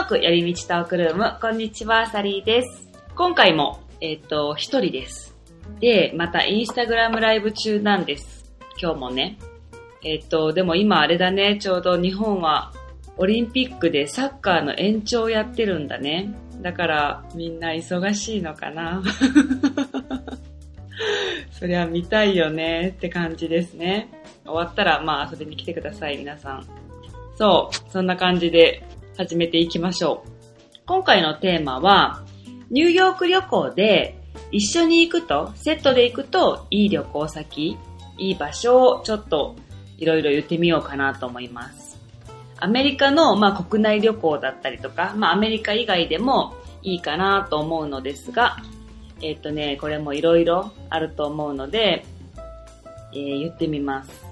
ーク寄り道トークルーム、こんにちは、サリーです。今回も、えっ、ー、と、一人です。で、またインスタグラムライブ中なんです。今日もね。えっ、ー、と、でも今あれだね、ちょうど日本はオリンピックでサッカーの延長やってるんだね。だからみんな忙しいのかな。そりゃ見たいよねって感じですね。終わったらまあ遊びに来てください、皆さん。そう、そんな感じで始めていきましょう。今回のテーマは、ニューヨーク旅行で一緒に行くと、セットで行くといい旅行先、いい場所をちょっといろいろ言ってみようかなと思います。アメリカの、まあ、国内旅行だったりとか、まあ、アメリカ以外でもいいかなと思うのですが、えっ、とね、これもいろいろあると思うので、えー、言ってみます。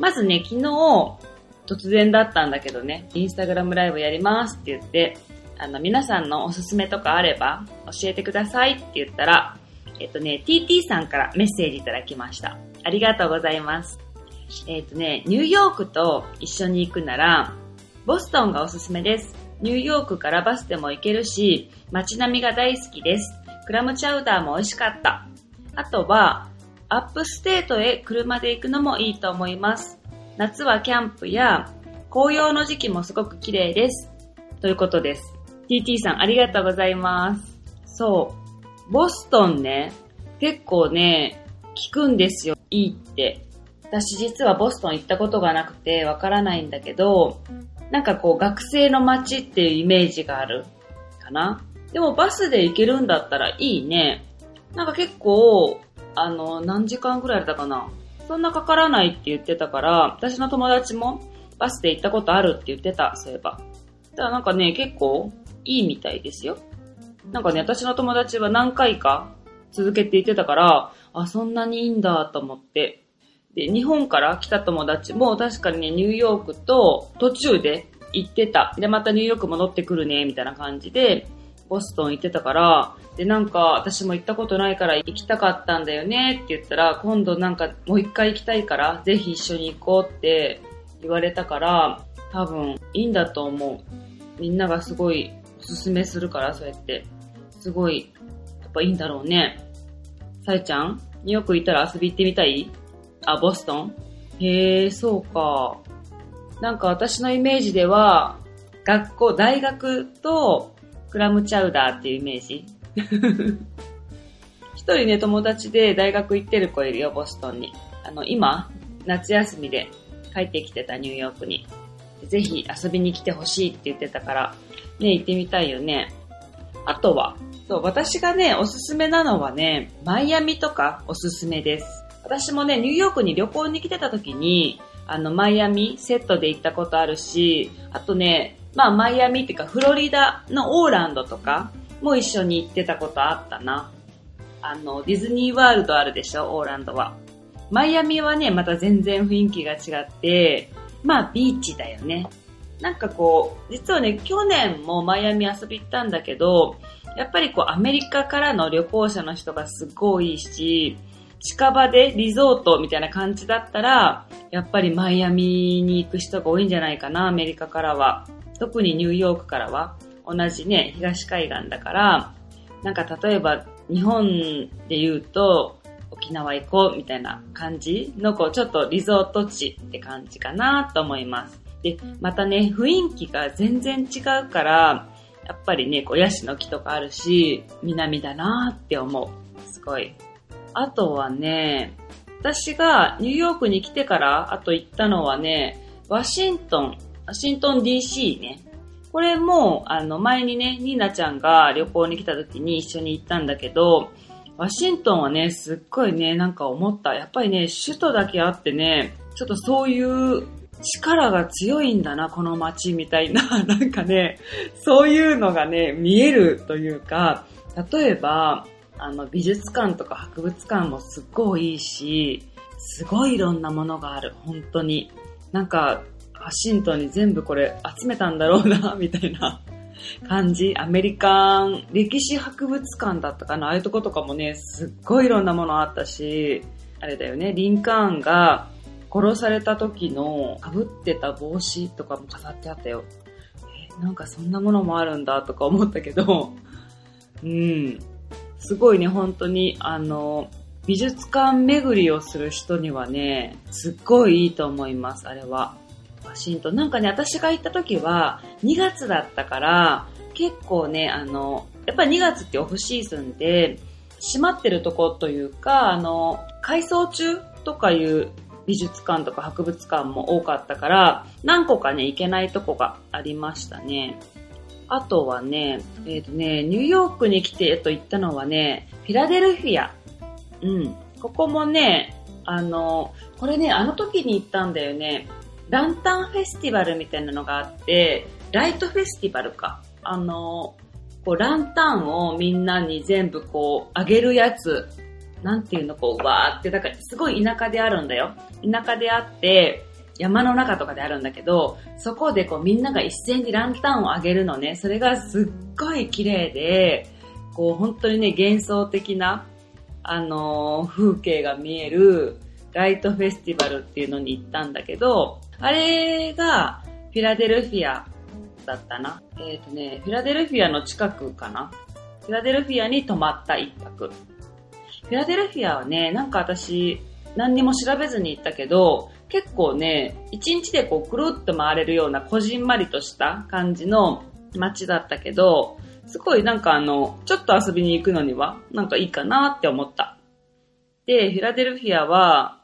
まずね、昨日、突然だったんだけどね、インスタグラムライブやりますって言って、あの、皆さんのおすすめとかあれば教えてくださいって言ったら、えっとね、TT さんからメッセージいただきました。ありがとうございます。えっとね、ニューヨークと一緒に行くなら、ボストンがおすすめです。ニューヨークからバスでも行けるし、街並みが大好きです。クラムチャウダーも美味しかった。あとは、 upstate へ車で行くのもいいと思います。夏はキャンプや紅葉の時期もすごく綺麗です。ということです。TT さんありがとうございます。そう。ボストンね、結構ね、聞くんですよ。いいって。私実はボストン行ったことがなくてわからないんだけど、なんかこう学生の街っていうイメージがあるかな？でもバスで行けるんだったらいいね。なんか結構、あの、何時間くらいだったかな？そんなかからないって言ってたから、私の友達もバスで行ったことあるって言ってた、そういえば。だからなんかね、結構いいみたいですよ。なんかね、私の友達は何回か続けて行ってたから、あ、そんなにいいんだと思って。で、日本から来た友達も確かにね、ニューヨークと途中で行ってた。で、またニューヨーク戻ってくるね、みたいな感じで、ボストン行ってたから、で、なんか、私も行ったことないから行きたかったんだよねって言ったら、今度なんかもう一回行きたいから、ぜひ一緒に行こうって言われたから、多分いいんだと思う。みんながすごいおすすめするから、そうやって。すごい、やっぱいいんだろうね。さえちゃんニューヨーク行ったら遊び行ってみたい？あ、ボストン？へえ、そうか。なんか私のイメージでは、学校、大学とクラムチャウダーっていうイメージ 一人ね、友達で大学行ってる子いるよ、ボストンに。あの、今、夏休みで帰ってきてたニューヨークに。ぜひ遊びに来てほしいって言ってたから、ね、行ってみたいよね。あとは、そう、私がね、おすすめなのはね、マイアミとかおすすめです。私もね、ニューヨークに旅行に来てた時に、あの、マイアミセットで行ったことあるし、あとね、まあ、マイアミっていうか、フロリダのオーランドとかも一緒に行ってたことあったな。あの、ディズニーワールドあるでしょ、オーランドは。マイアミはね、また全然雰囲気が違って、まあ、ビーチだよね。なんかこう、実はね、去年もマイアミ遊び行ったんだけど、やっぱりこう、アメリカからの旅行者の人がすごいいいし、近場でリゾートみたいな感じだったら、やっぱりマイアミに行く人が多いんじゃないかな、アメリカからは。特にニューヨークからは。同じね、東海岸だから、なんか例えば日本で言うと、沖縄行こうみたいな感じの、こう、ちょっとリゾート地って感じかなと思います。で、またね、雰囲気が全然違うから、やっぱりね、こう、ヤシの木とかあるし、南だなって思う。すごいあとはね、私がニューヨークに来てからあと行ったのはね、ワシントン、シントン DC ね。これも、あの、前にね、ニーナちゃんが旅行に来た時に一緒に行ったんだけど、ワシントンはね、すっごいね、なんか思った。やっぱりね、首都だけあってね、ちょっとそういう力が強いんだな、この街みたいな、なんかね、そういうのがね、見えるというか、例えば、あの、美術館とか博物館もすっごいいいし、すごいいろんなものがある、本当に。なんか、ワシントンに全部これ集めたんだろうな、みたいな感じ。アメリカン歴史博物館だったかな、ああいうとことかもね、すっごいいろんなものあったし、あれだよね、リンカーンが殺された時の被ってた帽子とかも飾ってあったよえ。なんかそんなものもあるんだとか思ったけど、うん。すごいね、本当に、あの、美術館巡りをする人にはね、すっごいいいと思います、あれは。ワシントン。なんかね、私が行った時は2月だったから、結構ね、あの、やっぱり2月ってオフシーズンで、閉まってるとこというか、あの、改装中とかいう美術館とか博物館も多かったから、何個かね、行けないとこがありましたね。あとはね、えっ、ー、とね、ニューヨークに来てと言ったのはね、フィラデルフィア。うん。ここもね、あの、これね、あの時に行ったんだよね。ランタンフェスティバルみたいなのがあって、ライトフェスティバルか。あの、こう、ランタンをみんなに全部こう、あげるやつ。なんていうの、こう、わーって、だからすごい田舎であるんだよ。田舎であって、山の中とかであるんだけど、そこでこうみんなが一斉にランタンをあげるのね。それがすっごい綺麗で、こう本当にね、幻想的な、あのー、風景が見えるライトフェスティバルっていうのに行ったんだけど、あれがフィラデルフィアだったな。えっ、ー、とね、フィラデルフィアの近くかな。フィラデルフィアに泊まった一泊。フィラデルフィアはね、なんか私、何にも調べずに行ったけど、結構ね、一日でこうくるっと回れるようなこじんまりとした感じの街だったけど、すごいなんかあの、ちょっと遊びに行くのにはなんかいいかなって思った。で、フィラデルフィアは、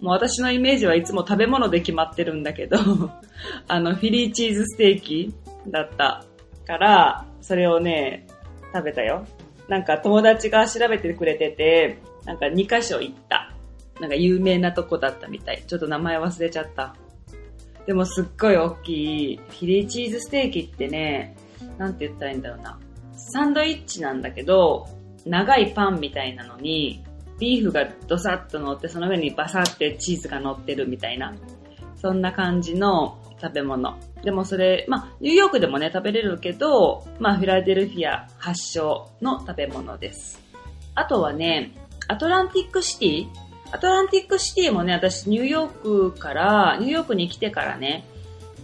もう私のイメージはいつも食べ物で決まってるんだけど あの、フィリーチーズステーキだったから、それをね、食べたよ。なんか友達が調べてくれてて、なんか2箇所行った。なんか有名なとこだったみたい。ちょっと名前忘れちゃった。でもすっごい大きい、フィリーチーズステーキってね、なんて言ったらいいんだろうな。サンドイッチなんだけど、長いパンみたいなのに、ビーフがドサッと乗って、その上にバサってチーズが乗ってるみたいな。そんな感じの食べ物。でもそれ、まあ、ニューヨークでもね、食べれるけど、まあ、フィラデルフィア発祥の食べ物です。あとはね、アトランティックシティアトランティックシティもね、私ニューヨークから、ニューヨークに来てからね、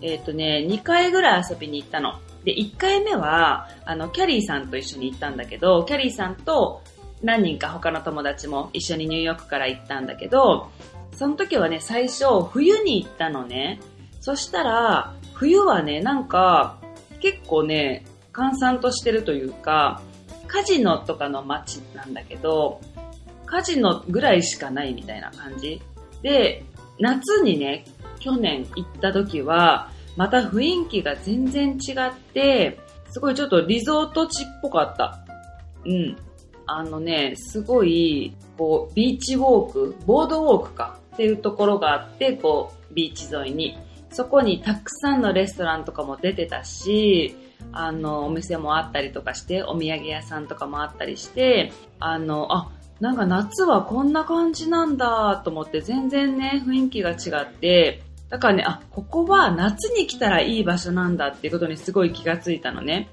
えっ、ー、とね、2回ぐらい遊びに行ったの。で、1回目は、あの、キャリーさんと一緒に行ったんだけど、キャリーさんと何人か他の友達も一緒にニューヨークから行ったんだけど、その時はね、最初、冬に行ったのね。そしたら、冬はね、なんか、結構ね、閑散としてるというか、カジノとかの街なんだけど、カジノぐらいしかないみたいな感じ。で、夏にね、去年行った時は、また雰囲気が全然違って、すごいちょっとリゾート地っぽかった。うん。あのね、すごい、こう、ビーチウォーク、ボードウォークかっていうところがあって、こう、ビーチ沿いに。そこにたくさんのレストランとかも出てたし、あの、お店もあったりとかして、お土産屋さんとかもあったりして、あの、あ、なんか夏はこんな感じなんだと思って全然ね、雰囲気が違って、だからね、あ、ここは夏に来たらいい場所なんだっていうことにすごい気がついたのね。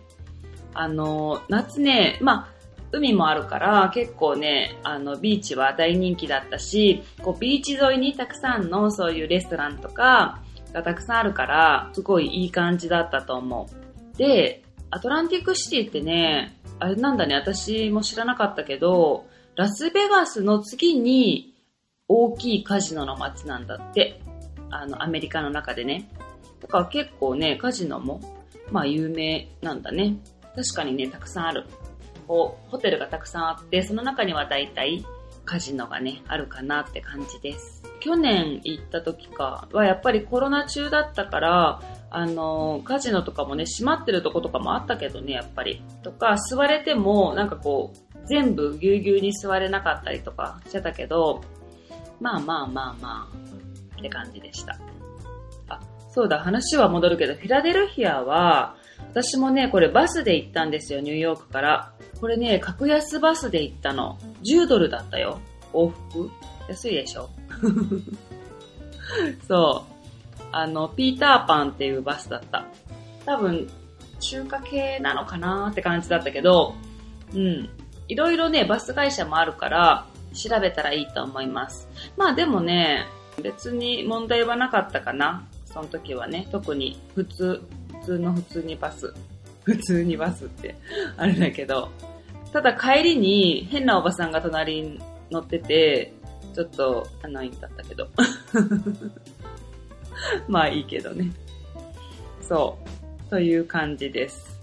あの、夏ね、まあ、海もあるから結構ね、あの、ビーチは大人気だったし、こう、ビーチ沿いにたくさんのそういうレストランとかがたくさんあるから、すごいいい感じだったと思う。で、アトランティックシティってね、あれなんだね、私も知らなかったけど、ラスベガスの次に大きいカジノの街なんだって。あの、アメリカの中でね。だから結構ね、カジノも、まあ有名なんだね。確かにね、たくさんある。こう、ホテルがたくさんあって、その中には大体カジノがね、あるかなって感じです。去年行った時かはやっぱりコロナ中だったから、あの、カジノとかもね、閉まってるとことかもあったけどね、やっぱり。とか、座れても、なんかこう、全部ぎゅうぎゅうに座れなかったりとかしてたけど、まあまあまあまあ、って感じでした。あ、そうだ、話は戻るけど、フィラデルフィアは、私もね、これバスで行ったんですよ、ニューヨークから。これね、格安バスで行ったの。10ドルだったよ。往復安いでしょ？そう。あの、ピーターパンっていうバスだった。多分、中華系なのかなって感じだったけど、うん。いろいろね、バス会社もあるから、調べたらいいと思います。まあでもね、別に問題はなかったかな。その時はね、特に普通、通の普通にバス。普通にバスって あれだけど。ただ帰りに変なおばさんが隣に乗ってて、ちょっとアナインだったけど。まあいいけどね。そう。という感じです。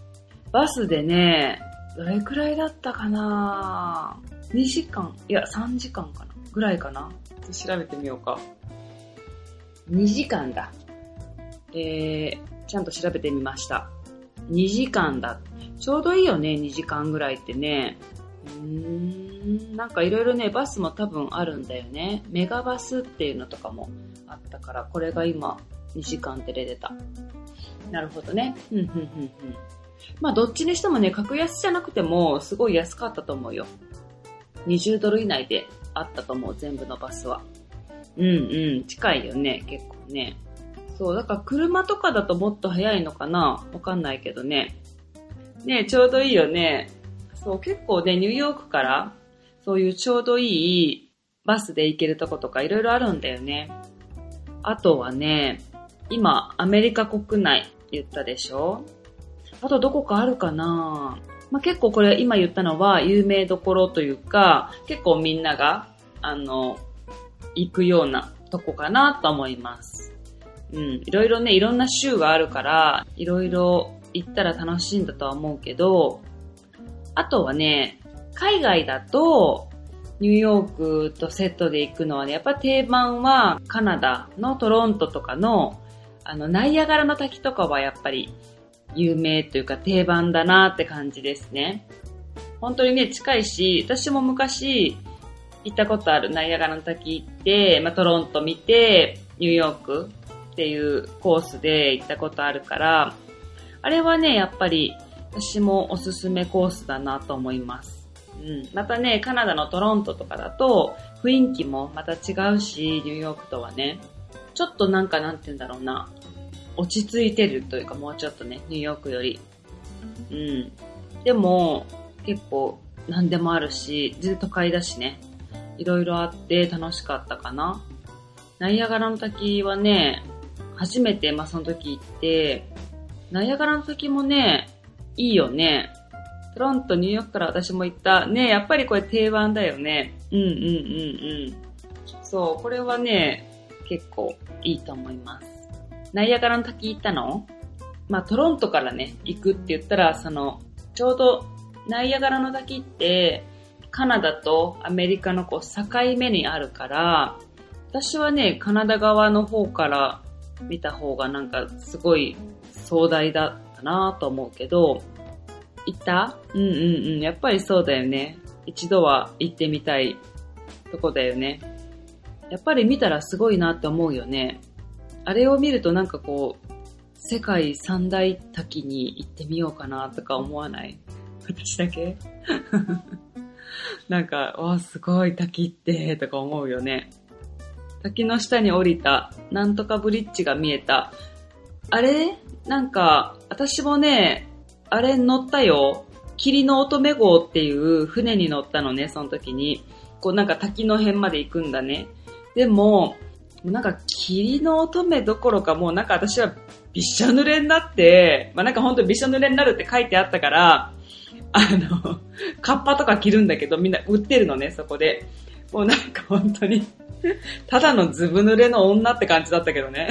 バスでね、どれくらいだったかな ?2 時間いや、3時間かなぐらいかな調べてみようか。2時間だ。えー、ちゃんと調べてみました。2時間だ。ちょうどいいよね、2時間ぐらいってね。うーん、なんかいろいろね、バスも多分あるんだよね。メガバスっていうのとかもあったから、これが今、2時間って出た。なるほどね。うん、うん、うん、うん。まあ、どっちにしてもね、格安じゃなくても、すごい安かったと思うよ。20ドル以内であったと思う、全部のバスは。うんうん、近いよね、結構ね。そう、だから車とかだともっと早いのかな？わかんないけどね。ねちょうどいいよね。そう、結構ね、ニューヨークから、そういうちょうどいいバスで行けるとことかいろいろあるんだよね。あとはね、今、アメリカ国内言ったでしょ？あとどこかあるかな？まあ、結構これ今言ったのは有名どころというか、結構みんなが、あの、行くようなとこかなと思います。うん、いろいろね、いろんな州があるから、いろいろ行ったら楽しいんだとは思うけど、あとはね、海外だと、ニューヨークとセットで行くのはね、やっぱ定番はカナダのトロントとかの、あの、ナイアガラの滝とかはやっぱり有名というか定番だなって感じですね。本当にね、近いし、私も昔行ったことあるナイアガラの滝行って、まあ、トロント見て、ニューヨークっていうコースで行ったことあるから、あれはね、やっぱり私もおすすめコースだなと思います。うん。またね、カナダのトロントとかだと雰囲気もまた違うし、ニューヨークとはね、ちょっとなんかなんて言うんだろうな、落ち着いてるというかもうちょっとね、ニューヨークより。うん。でも、結構何でもあるし、全然都会だしね。いろいろあって楽しかったかな。ナイアガラの滝はね、初めて、まあ、その時行って、ナイアガラの滝もね、いいよね。トロント、ニューヨークから私も行った。ね、やっぱりこれ定番だよね。うんうんうんうん。そう、これはね、結構いいと思います。ナイアガラの滝行ったの？まあ、トロントからね、行くって言ったら、その、ちょうど、ナイアガラの滝って、カナダとアメリカのこう境目にあるから、私はね、カナダ側の方から見た方がなんかすごい壮大だったなと思うけど、行った？うんうんうん。やっぱりそうだよね。一度は行ってみたいとこだよね。やっぱり見たらすごいなって思うよね。あれを見るとなんかこう、世界三大滝に行ってみようかなとか思わない？私だけ？なんか、わすごい滝って、とか思うよね。滝の下に降りた、なんとかブリッジが見えた。あれ？なんか、私もね、あれ乗ったよ。霧の乙女号っていう船に乗ったのね、その時に。こうなんか滝の辺まで行くんだね。でも、なんか霧の乙女どころかもうなんか私はびっしょ濡れになって、まあなんか本当びしょ濡れになるって書いてあったから、あの、カッパとか着るんだけどみんな売ってるのね、そこで。もうなんか本当に、ただのずぶ濡れの女って感じだったけどね。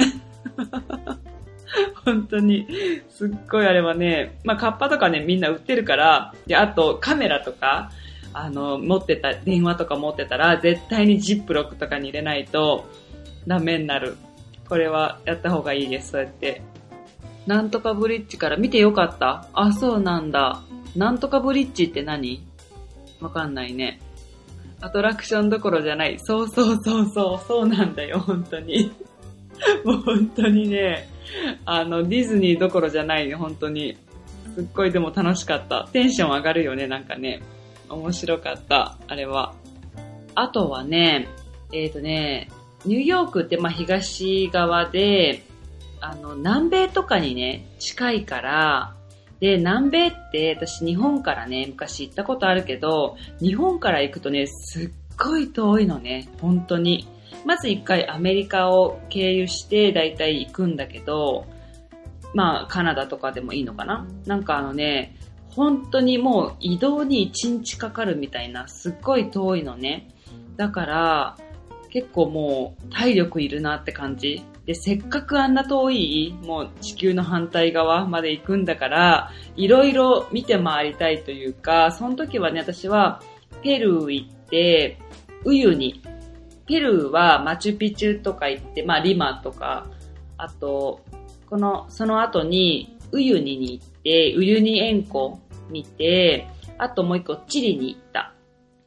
本当に、すっごいあれはね、まあカッパとかねみんな売ってるから、で、あとカメラとか、あの、持ってた、電話とか持ってたら、絶対にジップロックとかに入れないと、ダメになる。これはやった方がいいです、そうやって。なんとかブリッジから見てよかったあ、そうなんだ。なんとかブリッジって何？わかんないね。アトラクションどころじゃない。そうそうそうそう、そうなんだよ、本当に。もう本当にね、あの、ディズニーどころじゃない、本当に。すっごいでも楽しかった。テンション上がるよね、なんかね。面白かった、あれは。あとはね、えっ、ー、とね、ニューヨークってまあ東側で、あの、南米とかにね、近いから、で、南米って私日本からね、昔行ったことあるけど、日本から行くとね、すっごい遠いのね、本当に。まず一回アメリカを経由して大体行くんだけど、まあカナダとかでもいいのかな？なんかあのね、本当にもう移動に1日かかるみたいな、すっごい遠いのね。だから、結構もう体力いるなって感じ。で、せっかくあんな遠い、もう地球の反対側まで行くんだから、いろいろ見て回りたいというか、その時はね、私はペルー行って、ウユニ。ペルーはマチュピチュとか行って、まあリマとか、あと、この、その後にウユニに行って、ウユニ塩湖見て、あともう一個チリに行った。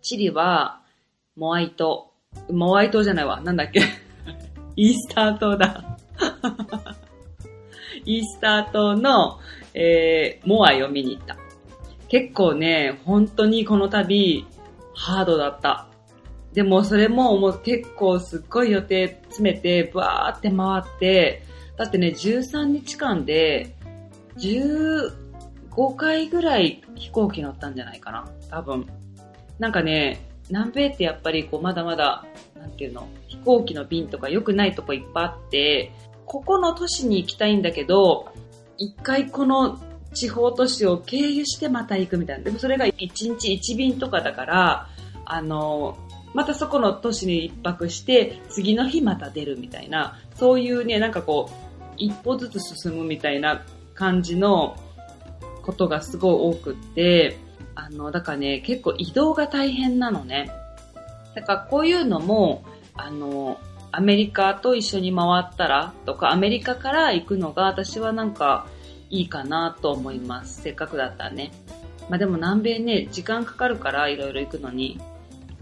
チリは、モアイ島。モアイ島じゃないわ。なんだっけイースター島だ。イースター島の、えー、モアイを見に行った。結構ね、本当にこの旅、ハードだった。でもそれももう結構すっごい予定詰めて、バーって回って、だってね、13日間で、15回ぐらい飛行機乗ったんじゃないかな。多分。なんかね、南米ってやっぱりこうまだまだ、なんていうの、飛行機の便とか良くないとこいっぱいあって、ここの都市に行きたいんだけど、一回この地方都市を経由してまた行くみたいな。でもそれが1日1便とかだから、あの、またそこの都市に一泊して、次の日また出るみたいな、そういうね、なんかこう、一歩ずつ進むみたいな感じのことがすごい多くって、あの、だからね、結構移動が大変なのね。だからこういうのも、あの、アメリカと一緒に回ったらとか、アメリカから行くのが私はなんかいいかなと思います。せっかくだったらね。まあでも南米ね、時間かかるからいろいろ行くのに、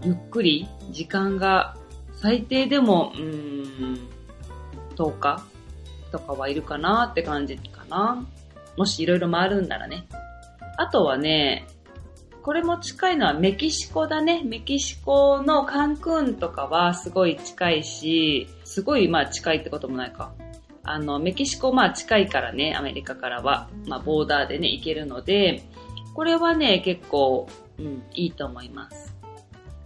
ゆっくり時間が最低でも、うーん、10日とかはいるかなって感じかな。もしいろいろ回るんならね。あとはね、これも近いのはメキシコだね。メキシコのカンクンとかはすごい近いし、すごいまあ近いってこともないか。あの、メキシコまあ近いからね、アメリカからは。まあボーダーでね、行けるので、これはね、結構、うん、いいと思います。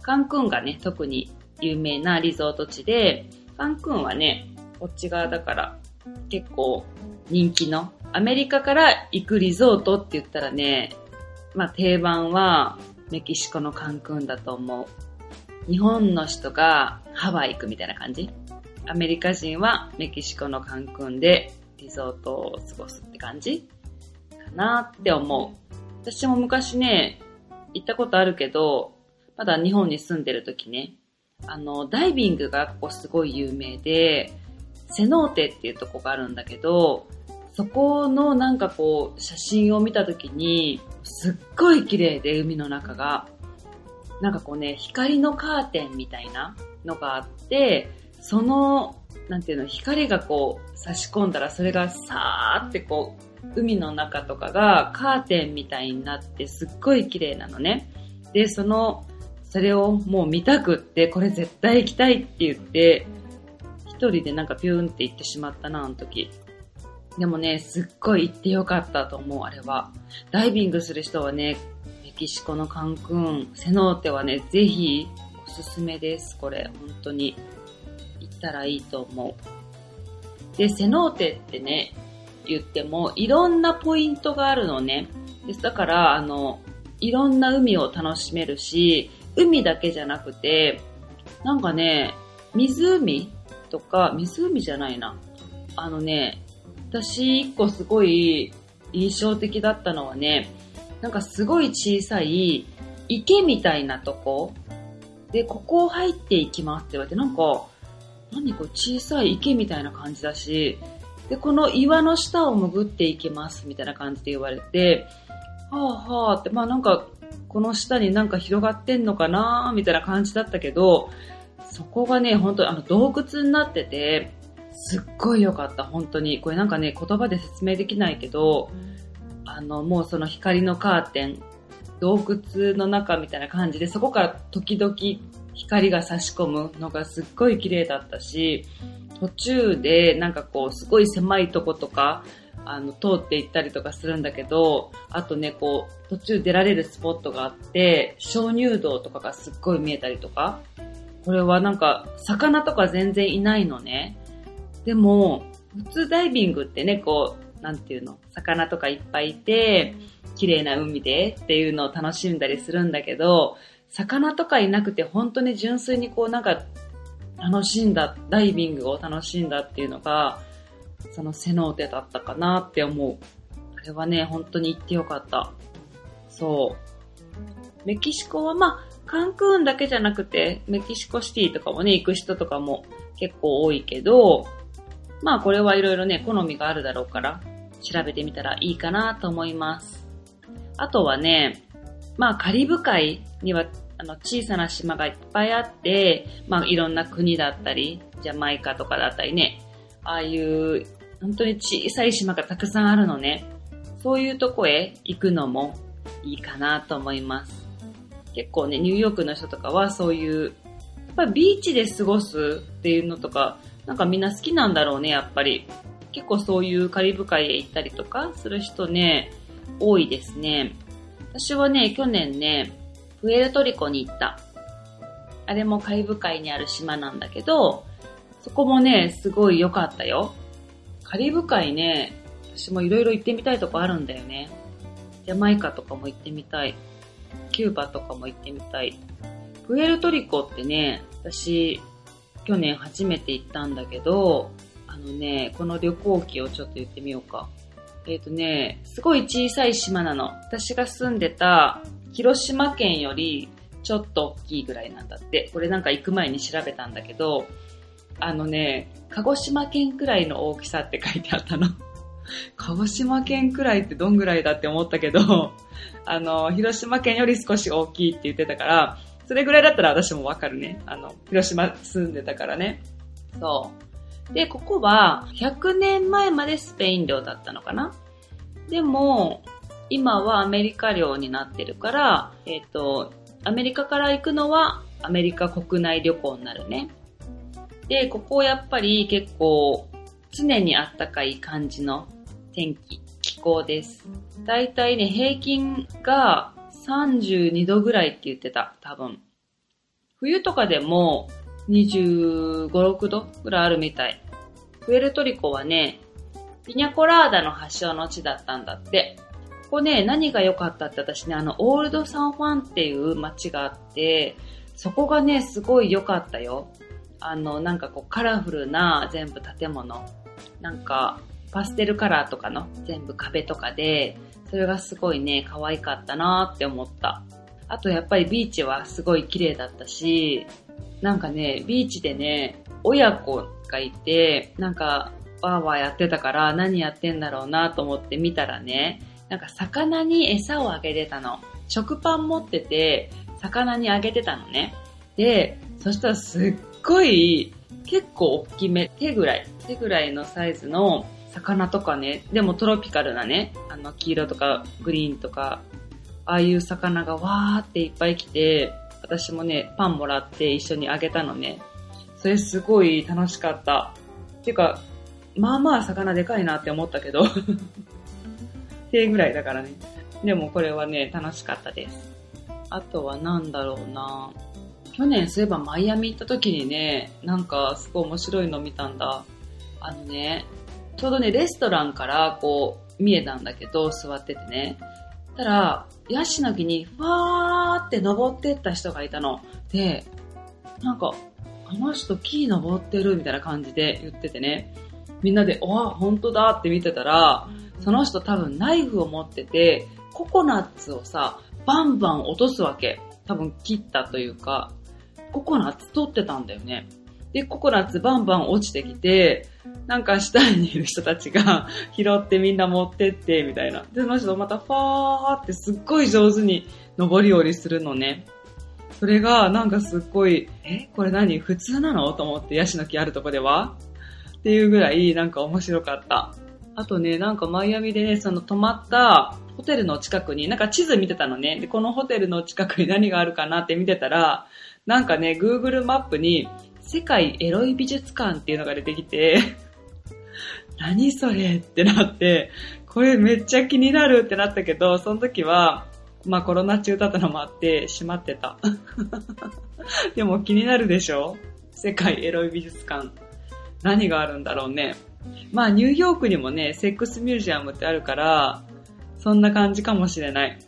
カンクンがね、特に有名なリゾート地で、カンクンはね、こっち側だから結構人気の、アメリカから行くリゾートって言ったらね、まあ定番はメキシコのカンクンだと思う。日本の人がハワイ行くみたいな感じアメリカ人はメキシコのカンクンでリゾートを過ごすって感じかなって思う。私も昔ね、行ったことあるけど、まだ日本に住んでる時ね、あの、ダイビングがここすごい有名で、セノーテっていうとこがあるんだけど、そこのなんかこう、写真を見た時に、すっごい綺麗で、海の中が。なんかこうね、光のカーテンみたいなのがあって、その、なんていうの、光がこう、差し込んだら、それがさーってこう、海の中とかがカーテンみたいになって、すっごい綺麗なのね。で、その、それをもう見たくって、これ絶対行きたいって言って、一人でなんかピューンって行ってしまったな、あの時。でもね、すっごい行ってよかったと思う、あれは。ダイビングする人はね、メキシコのカンクン、セノーテはね、ぜひおすすめです、これ。本当に。行ったらいいと思う。で、セノーテってね、言っても、いろんなポイントがあるのね。です。だから、あの、いろんな海を楽しめるし、海だけじゃなくて、なんかね、湖とか、湖じゃないな。あのね、私一個すごい印象的だったのはね、なんかすごい小さい池みたいなとこ。で、ここを入っていきますって言われて、なんか、何こう小さい池みたいな感じだし、で、この岩の下を潜っていきますみたいな感じで言われて、はあはあって、まあなんか、この下になんか広がってんのかなみたいな感じだったけど、そこがね、本当あの洞窟になってて、すっごい良かった、本当に。これなんかね、言葉で説明できないけど、あの、もうその光のカーテン、洞窟の中みたいな感じで、そこから時々光が差し込むのがすっごい綺麗だったし、途中でなんかこう、すごい狭いとことか、あの、通って行ったりとかするんだけど、あとね、こう、途中出られるスポットがあって、鍾乳洞とかがすっごい見えたりとか、これはなんか、魚とか全然いないのね。でも、普通ダイビングってね、こう、なんていうの、魚とかいっぱいいて、綺麗な海でっていうのを楽しんだりするんだけど、魚とかいなくて本当に純粋にこうなんか楽しんだ、ダイビングを楽しんだっていうのが、そのセノーテだったかなって思う。あれはね、本当に行ってよかった。そう。メキシコはまあ、カンクーンだけじゃなくて、メキシコシティとかもね、行く人とかも結構多いけど、まあこれはいろいろね、好みがあるだろうから、調べてみたらいいかなと思います。あとはね、まあカリブ海にはあの小さな島がいっぱいあって、まあいろんな国だったり、ジャマイカとかだったりね、ああいう本当に小さい島がたくさんあるのね。そういうとこへ行くのもいいかなと思います。結構ね、ニューヨークの人とかはそういう、やっぱりビーチで過ごすっていうのとか、なんかみんな好きなんだろうね、やっぱり。結構そういうカリブ海へ行ったりとかする人ね、多いですね。私はね、去年ね、プエルトリコに行った。あれもカリブ海にある島なんだけど、そこもね、すごい良かったよ。カリブ海ね、私もいろいろ行ってみたいとこあるんだよね。ジャマイカとかも行ってみたい。キューバとかも行ってみたい。プエルトリコってね、私、去年初めて行ったんだけど、あのね、この旅行記をちょっと言ってみようか。えっ、ー、とね、すごい小さい島なの。私が住んでた広島県よりちょっと大きいぐらいなんだって。これなんか行く前に調べたんだけど、あのね、鹿児島県くらいの大きさって書いてあったの。鹿児島県くらいってどんぐらいだって思ったけど、あの、広島県より少し大きいって言ってたから、それぐらいだったら私もわかるね。あの、広島住んでたからね。そう。で、ここは100年前までスペイン領だったのかなでも、今はアメリカ領になってるから、えっ、ー、と、アメリカから行くのはアメリカ国内旅行になるね。で、ここやっぱり結構常にあったかい感じの天気、気候です。だいたいね、平均が32度ぐらいって言ってた、多分。冬とかでも25、6度ぐらいあるみたい。プエルトリコはね、ピニャコラーダの発祥の地だったんだって。ここね、何が良かったって私ね、あの、オールドサンファンっていう街があって、そこがね、すごい良かったよ。あの、なんかこう、カラフルな全部建物。なんか、パステルカラーとかの全部壁とかで、それがすごいね、可愛かったなって思った。あとやっぱりビーチはすごい綺麗だったし、なんかね、ビーチでね、親子がいて、なんかわーわーやってたから何やってんだろうなと思って見たらね、なんか魚に餌をあげてたの。食パン持ってて、魚にあげてたのね。で、そしたらすっごい、結構大きめ、手ぐらい、手ぐらいのサイズの魚とかね、でもトロピカルなね、あの黄色とかグリーンとか、ああいう魚がわーっていっぱい来て、私もね、パンもらって一緒にあげたのね。それすごい楽しかった。っていうか、まあまあ魚でかいなって思ったけど 手ぐらいだからね。でもこれはね、楽しかったです。あとは何だろうな去年そういえばマイアミ行った時にね、なんかすごい面白いの見たんだ。あのね、ちょうどね、レストランからこう見えたんだけど、座っててね。たら、ヤシの木にファーって登ってった人がいたの。で、なんか、あの人木登ってるみたいな感じで言っててね。みんなで、わあ、本当だって見てたら、その人多分ナイフを持ってて、ココナッツをさ、バンバン落とすわけ。多分切ったというか、ココナッツ取ってたんだよね。で、ココナッツバンバン落ちてきて、なんか下にいる人たちが 拾ってみんな持ってって、みたいな。で、その人またファーってすっごい上手に登り降りするのね。それがなんかすっごい、え、これ何？普通なの？と思って、ヤシの木あるとこではっていうぐらいなんか面白かった。あとね、なんかマイアミでね、その泊まったホテルの近くに、なんか地図見てたのね。で、このホテルの近くに何があるかなって見てたら、なんかね、Google マップに世界エロい美術館っていうのが出てきて 何それってなって、これめっちゃ気になるってなったけど、その時は、まあコロナ中だったのもあって閉まってた。でも気になるでしょ？世界エロい美術館。何があるんだろうね。まあ、ニューヨークにもね、セックスミュージアムってあるから、そんな感じかもしれない。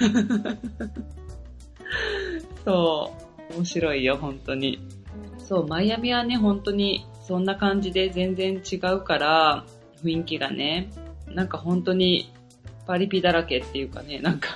そう。面白いよ、本当に。そう、マイアミはね、本当にそんな感じで全然違うから、雰囲気がね、なんか本当にパリピだらけっていうかね、なんか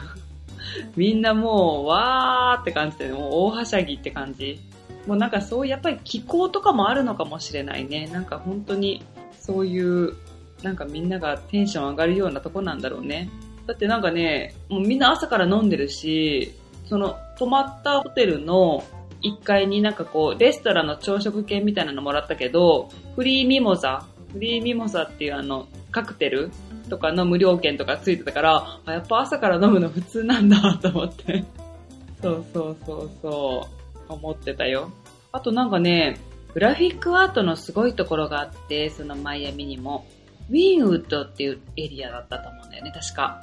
みんなもう、わーって感じで、もう大はしゃぎって感じ。もうなんかそうやっぱり気候とかもあるのかもしれないね。なんか本当にそういう、なんかみんながテンション上がるようなとこなんだろうね。だってなんかね、もうみんな朝から飲んでるし、その泊まったホテルの1階になんかこう、レストランの朝食券みたいなのもらったけど、フリーミモザ、フリーミモザっていうあの、カクテルとかの無料券とかついてたから、あやっぱ朝から飲むの普通なんだと思って。そうそうそうそう、思ってたよ。あとなんかね、グラフィックアートのすごいところがあって、そのマイアミにも。ウィーンウッドっていうエリアだったと思うんだよね、確か。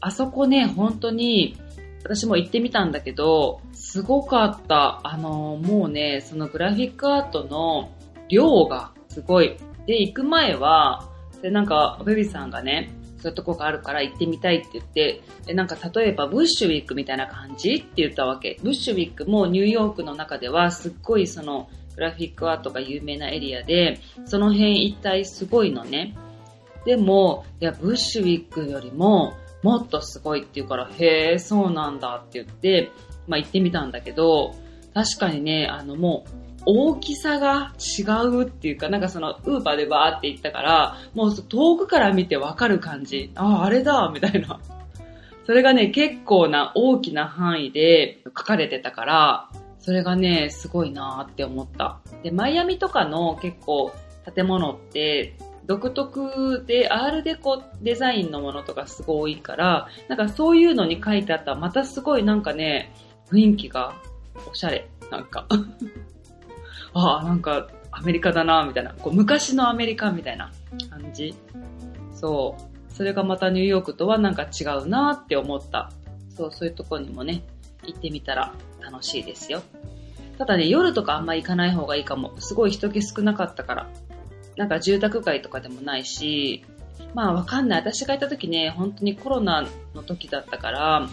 あそこね、本当に、私も行ってみたんだけど、すごかった。あの、もうね、そのグラフィックアートの量がすごい。で、行く前は、で、なんか、ベビーさんがね、そういうとこがあるから行ってみたいって言って、で、なんか例えばブッシュウィックみたいな感じって言ったわけ。ブッシュウィックもニューヨークの中ではすっごいそのグラフィックアートが有名なエリアで、その辺一帯すごいのね。でも、いや、ブッシュウィックよりも、もっとすごいって言うから、へえ、そうなんだって言って、まあ行ってみたんだけど、確かにね、あのもう、大きさが違うっていうか、なんかその、ウーバーでバーって行ったから、もう遠くから見てわかる感じ。ああ、あれだみたいな。それがね、結構な大きな範囲で書かれてたから、それがね、すごいなーって思った。で、マイアミとかの結構建物って独特でアールデコデザインのものとかすごい多いから、なんかそういうのに書いてあったらまたすごいなんかね、雰囲気がおしゃれ。なんか ああ、なんかアメリカだな、みたいな。こう昔のアメリカみたいな感じ。そう。それがまたニューヨークとはなんか違うなって思った。そう、そういうとこにもね、行ってみたら楽しいですよ。ただね、夜とかあんま行かない方がいいかも。すごい人気少なかったから。なんか住宅街とかでもないし、まあわかんない。私がいた時ね、本当にコロナの時だったから、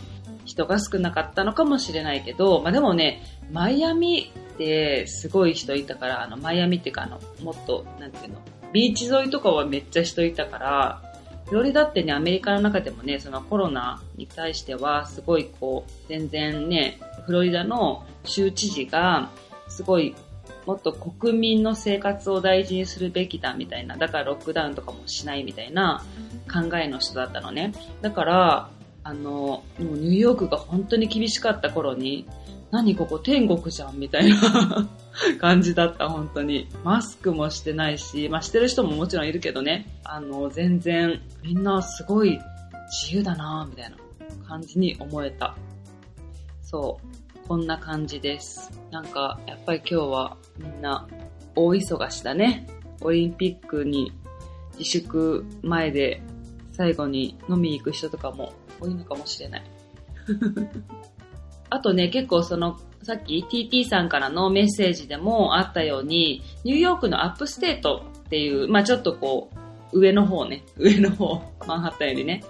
人が少なかったのかもしれないけど、まあでもね、マイアミってすごい人いたから、あの、マイアミっていうかあの、もっと、なんていうの、ビーチ沿いとかはめっちゃ人いたから、フロリダってね、アメリカの中でもね、そのコロナに対しては、すごいこう、全然ね、フロリダの州知事が、すごい、もっと国民の生活を大事にするべきだみたいな、だからロックダウンとかもしないみたいな考えの人だったのね。だから、あの、もうニューヨークが本当に厳しかった頃に、何ここ天国じゃんみたいな 感じだった、本当に。マスクもしてないし、まあしてる人ももちろんいるけどね、あの、全然みんなすごい自由だなみたいな感じに思えた。そう。こんな感じです。なんか、やっぱり今日はみんな大忙しだね。オリンピックに自粛前で最後に飲みに行く人とかも多いのかもしれない。あとね、結構その、さっき TT さんからのメッセージでもあったように、ニューヨークの upstate っていう、まあちょっとこう、上の方ね、上の方、マンハッタンよりね。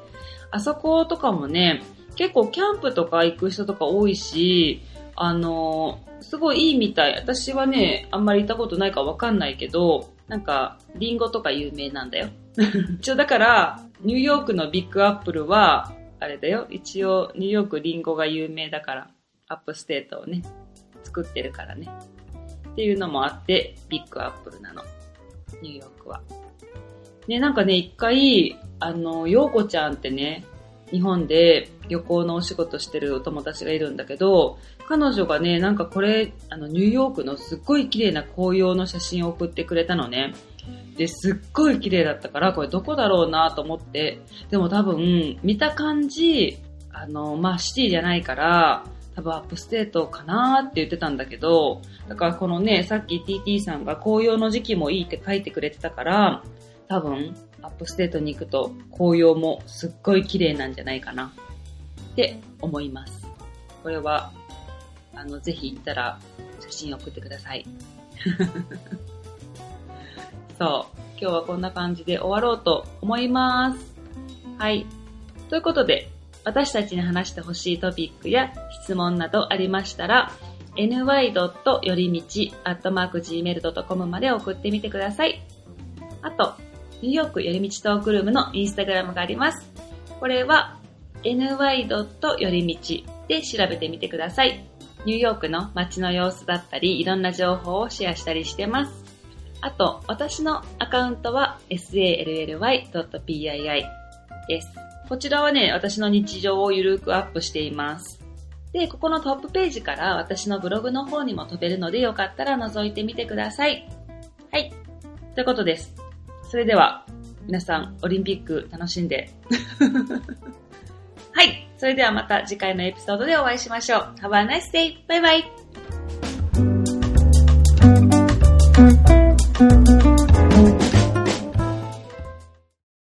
あそことかもね、結構キャンプとか行く人とか多いし、あのすごいいいみたい。私はね、あんまり行ったことないかわかんないけど、なんか、リンゴとか有名なんだよ。一応だから、ニューヨークの Big Apple は、あれだよ。一応、ニューヨークリンゴが有名だから、 upstate をね、作ってるからね。っていうのもあって、 Big Apple なの。ニューヨークは。ね、なんかね、一回、あの、ヨーコちゃんってね、日本で旅行のお仕事してるお友達がいるんだけど、彼女がね、なんかこれ、あの、ニューヨークのすっごい綺麗な紅葉の写真を送ってくれたのね。で、すっごい綺麗だったから、これどこだろうなと思って、でも多分、見た感じ、あの、まあ、シティじゃないから、多分 upstate かなって言ってたんだけど、だからこのね、さっき TT さんが紅葉の時期もいいって書いてくれてたから、多分、 upstate に行くと紅葉もすっごい綺麗なんじゃないかなって思います。これは、あの、ぜひ行ったら写真送ってください。そう。今日はこんな感じで終わろうと思います。はい。ということで、私たちに話してほしいトピックや質問などありましたら、ny. よりみち gmail.com まで送ってみてください。あと、ニューヨークよりみちトークルームのインスタグラムがあります。これは ny. よりみちで調べてみてください。ニューヨークの街の様子だったり、いろんな情報をシェアしたりしてます。あと、私のアカウントは sally.pii です。こちらはね、私の日常をゆるくアップしています。で、ここのトップページから私のブログの方にも飛べるので、よかったら覗いてみてください。はい。ということです。それでは、皆さん、オリンピック楽しんで。はい。それではまた次回のエピソードでお会いしましょう。Have a nice day! バイバイ